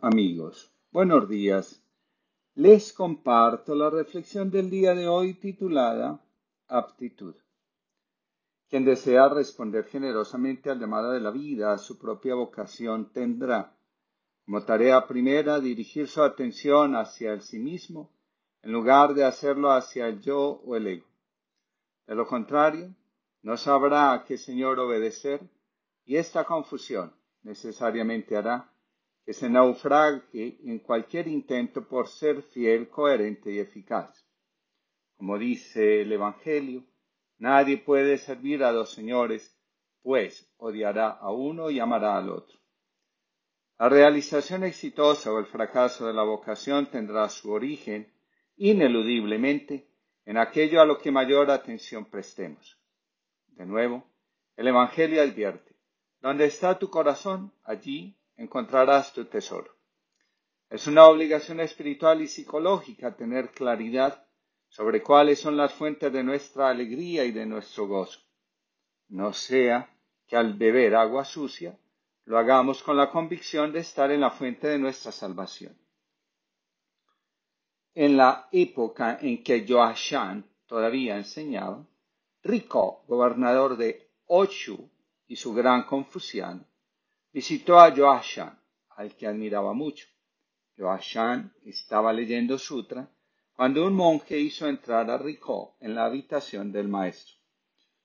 Amigos, buenos días. Les comparto la reflexión del día de hoy titulada Aptitud. Quien desea responder generosamente al llamado de la vida, a su propia vocación, tendrá como tarea primera dirigir su atención hacia el sí mismo en lugar de hacerlo hacia el yo o el ego. De lo contrario, no sabrá a qué Señor obedecer y esta confusión necesariamente hará que se naufrague en cualquier intento por ser fiel, coherente y eficaz. Como dice el Evangelio, nadie puede servir a dos señores, pues odiará a uno y amará al otro. La realización exitosa o el fracaso de la vocación tendrá su origen, ineludiblemente, en aquello a lo que mayor atención prestemos. De nuevo, el Evangelio advierte, donde está tu corazón, allí encontrarás tu tesoro. Es una obligación espiritual y psicológica tener claridad sobre cuáles son las fuentes de nuestra alegría y de nuestro gozo. No sea que al beber agua sucia lo hagamos con la convicción de estar en la fuente de nuestra salvación. En la época en que Joashan todavía enseñaba, Rico, gobernador de Ochu y su gran confusión, visitó a Joashan, al que admiraba mucho. Joashan estaba leyendo sutra cuando un monje hizo entrar a Rico en la habitación del maestro.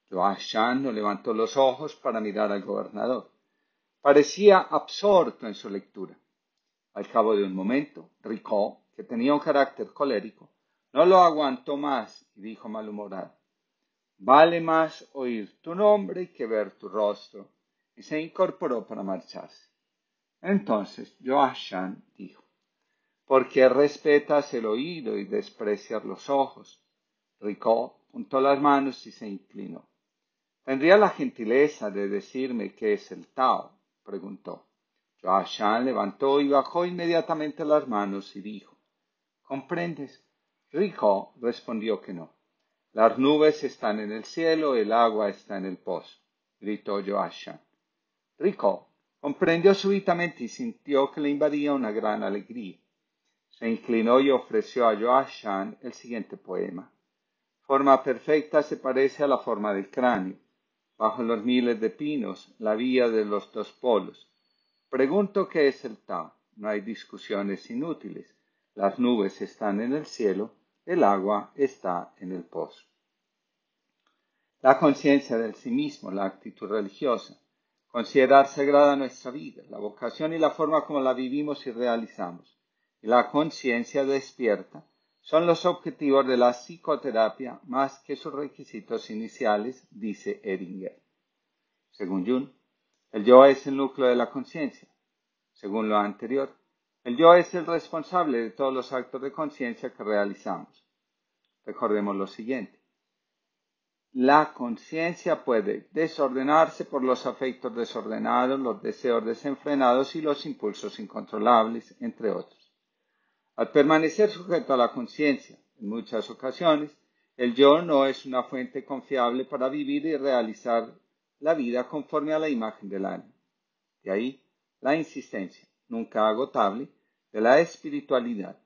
Joashan no levantó los ojos para mirar al gobernador. Parecía absorto en su lectura. Al cabo de un momento, Rico, que tenía un carácter colérico, no lo aguantó más y dijo malhumorado, Vale más oír tu nombre que ver tu rostro y se incorporó para marcharse. Entonces Joashan dijo, ¿por qué respetas el oído y desprecias los ojos? Rico juntó las manos y se inclinó. ¿Tendría la gentileza de decirme qué es el Tao? preguntó. Joashan levantó y bajó inmediatamente las manos y dijo, ¿comprendes? Rico respondió que no. Las nubes están en el cielo, el agua está en el pozo, gritó Joashan. Rico comprendió súbitamente y sintió que le invadía una gran alegría. Se inclinó y ofreció a Joashan el siguiente poema. Forma perfecta se parece a la forma del cráneo. Bajo los miles de pinos, la vía de los dos polos. Pregunto qué es el Tao. No hay discusiones inútiles. Las nubes están en el cielo, el agua está en el pozo. La conciencia del sí mismo, la actitud religiosa, Considerar sagrada nuestra vida, la vocación y la forma como la vivimos y realizamos, y la conciencia despierta son los objetivos de la psicoterapia más que sus requisitos iniciales, dice Eringer. Según Jung, el yo es el núcleo de la conciencia. Según lo anterior, el yo es el responsable de todos los actos de conciencia que realizamos. Recordemos lo siguiente. La conciencia puede desordenarse por los afectos desordenados, los deseos desenfrenados y los impulsos incontrolables, entre otros. Al permanecer sujeto a la conciencia, en muchas ocasiones, el yo no es una fuente confiable para vivir y realizar la vida conforme a la imagen del alma. De ahí la insistencia, nunca agotable, de la espiritualidad,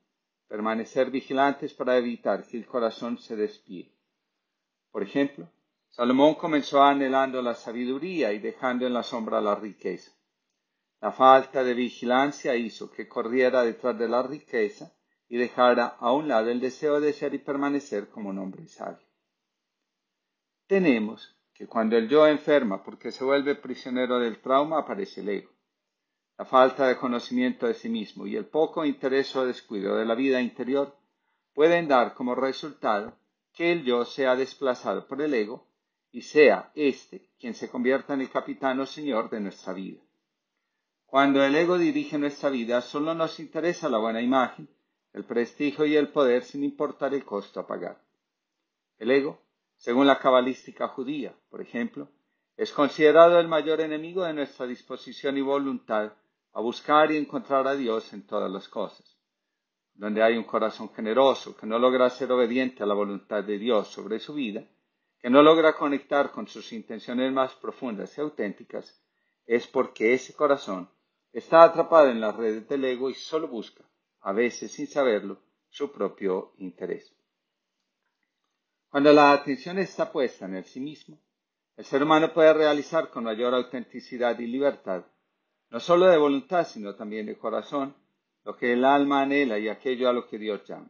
permanecer vigilantes para evitar que el corazón se despide. Por ejemplo, Salomón comenzó anhelando la sabiduría y dejando en la sombra la riqueza. La falta de vigilancia hizo que corriera detrás de la riqueza y dejara a un lado el deseo de ser y permanecer como un hombre sabio. Tenemos que cuando el yo enferma porque se vuelve prisionero del trauma aparece el ego. La falta de conocimiento de sí mismo y el poco interés o descuido de la vida interior pueden dar como resultado que el yo sea desplazado por el ego y sea éste quien se convierta en el capitán o señor de nuestra vida. Cuando el ego dirige nuestra vida, solo nos interesa la buena imagen, el prestigio y el poder sin importar el costo a pagar. El ego, según la cabalística judía, por ejemplo, es considerado el mayor enemigo de nuestra disposición y voluntad a buscar y encontrar a Dios en todas las cosas donde hay un corazón generoso que no logra ser obediente a la voluntad de Dios sobre su vida, que no logra conectar con sus intenciones más profundas y auténticas, es porque ese corazón está atrapada en las redes del ego y solo busca, a veces sin saberlo, su propio interés. Cuando la atención está puesta en el sí mismo, el ser humano puede realizar con mayor autenticidad y libertad, no solo de voluntad, sino también de corazón, lo que el alma anhela y aquello a lo que Dios llama.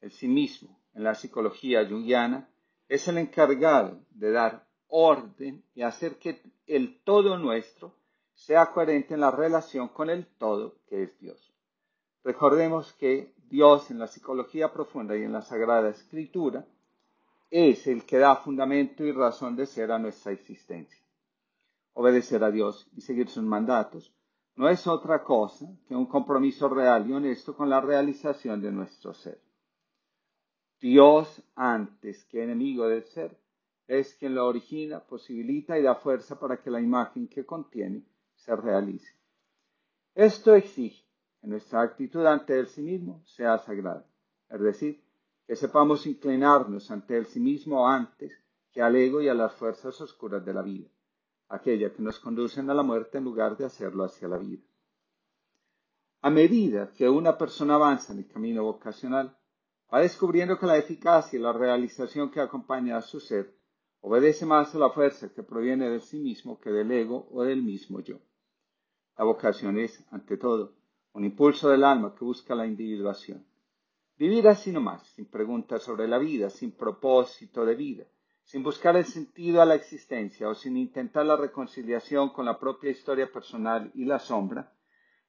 El sí mismo, en la psicología junguiana, es el encargado de dar orden y hacer que el todo nuestro sea coherente en la relación con el todo que es Dios. Recordemos que Dios en la psicología profunda y en la Sagrada Escritura es el que da fundamento y razón de ser a nuestra existencia. Obedecer a Dios y seguir sus mandatos no es otra cosa que un compromiso real y honesto con la realización de nuestro ser. Dios, antes que enemigo del ser, es quien lo origina, posibilita y da fuerza para que la imagen que contiene se realice. Esto exige que nuestra actitud ante el sí mismo sea sagrada, es decir, que sepamos inclinarnos ante el sí mismo antes que al ego y a las fuerzas oscuras de la vida, aquella que nos conducen a la muerte en lugar de hacerlo hacia la vida. A medida que una persona avanza en el camino vocacional, va descubriendo que la eficacia y la realización que acompaña a su ser obedece más a la fuerza que proviene de sí mismo que del ego o del mismo yo. La vocación es, ante todo, un impulso del alma que busca la individuación. Vivir así nomás, sin preguntas sobre la vida, sin propósito de vida, sin buscar el sentido a la existencia o sin intentar la reconciliación con la propia historia personal y la sombra,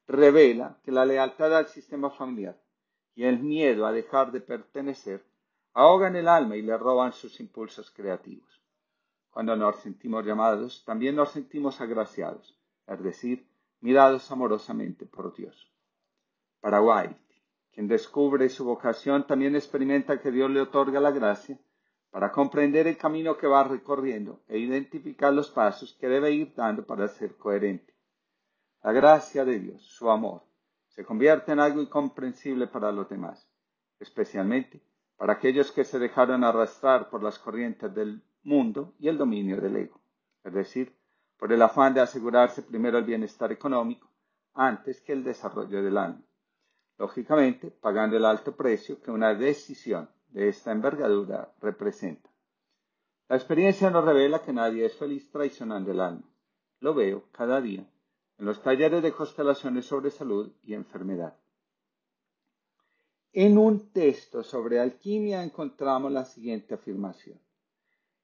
revela que la lealtad al sistema familiar y el miedo a dejar de pertenecer ahogan el alma y le roban sus impulsos creativos. Cuando nos sentimos llamados, también nos sentimos agraciados, es decir, mirados amorosamente por Dios. Paraguay, quien descubre su vocación también experimenta que Dios le otorga la gracia para comprender el camino que va recorriendo e identificar los pasos que debe ir dando para ser coherente. La gracia de Dios, su amor, se convierte en algo incomprensible para los demás, especialmente para aquellos que se dejaron arrastrar por las corrientes del mundo y el dominio del ego, es decir, por el afán de asegurarse primero el bienestar económico antes que el desarrollo del alma lógicamente pagando el alto precio que una decisión de esta envergadura representa. La experiencia nos revela que nadie es feliz traicionando el alma. Lo veo cada día en los talleres de constelaciones sobre salud y enfermedad. En un texto sobre alquimia encontramos la siguiente afirmación.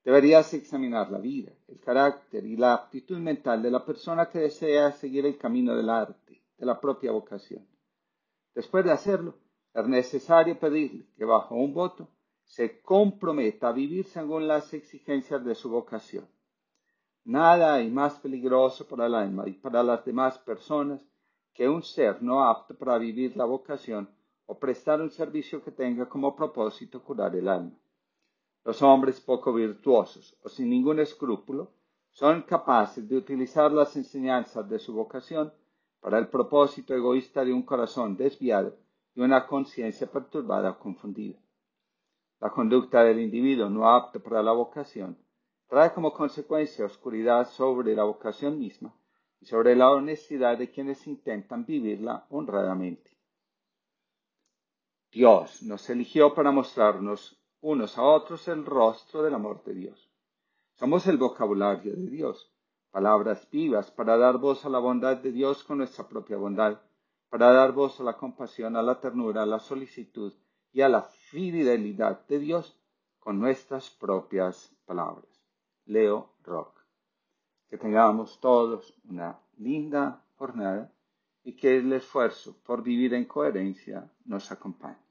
Deberías examinar la vida, el carácter y la aptitud mental de la persona que desea seguir el camino del arte, de la propia vocación. Después de hacerlo, es necesario pedirle que bajo un voto se comprometa a vivir según las exigencias de su vocación. Nada hay más peligroso para el alma y para las demás personas que un ser no apto para vivir la vocación o prestar un servicio que tenga como propósito curar el alma. Los hombres poco virtuosos o sin ningún escrúpulo son capaces de utilizar las enseñanzas de su vocación para el propósito egoísta de un corazón desviado y una conciencia perturbada o confundida. La conducta del individuo no apto para la vocación trae como consecuencia oscuridad sobre la vocación misma y sobre la honestidad de quienes intentan vivirla honradamente. Dios nos eligió para mostrarnos unos a otros el rostro del amor de Dios. Somos el vocabulario de Dios palabras vivas para dar voz a la bondad de Dios con nuestra propia bondad, para dar voz a la compasión, a la ternura, a la solicitud y a la fidelidad de Dios con nuestras propias palabras. Leo Rock. Que tengamos todos una linda jornada y que el esfuerzo por vivir en coherencia nos acompañe.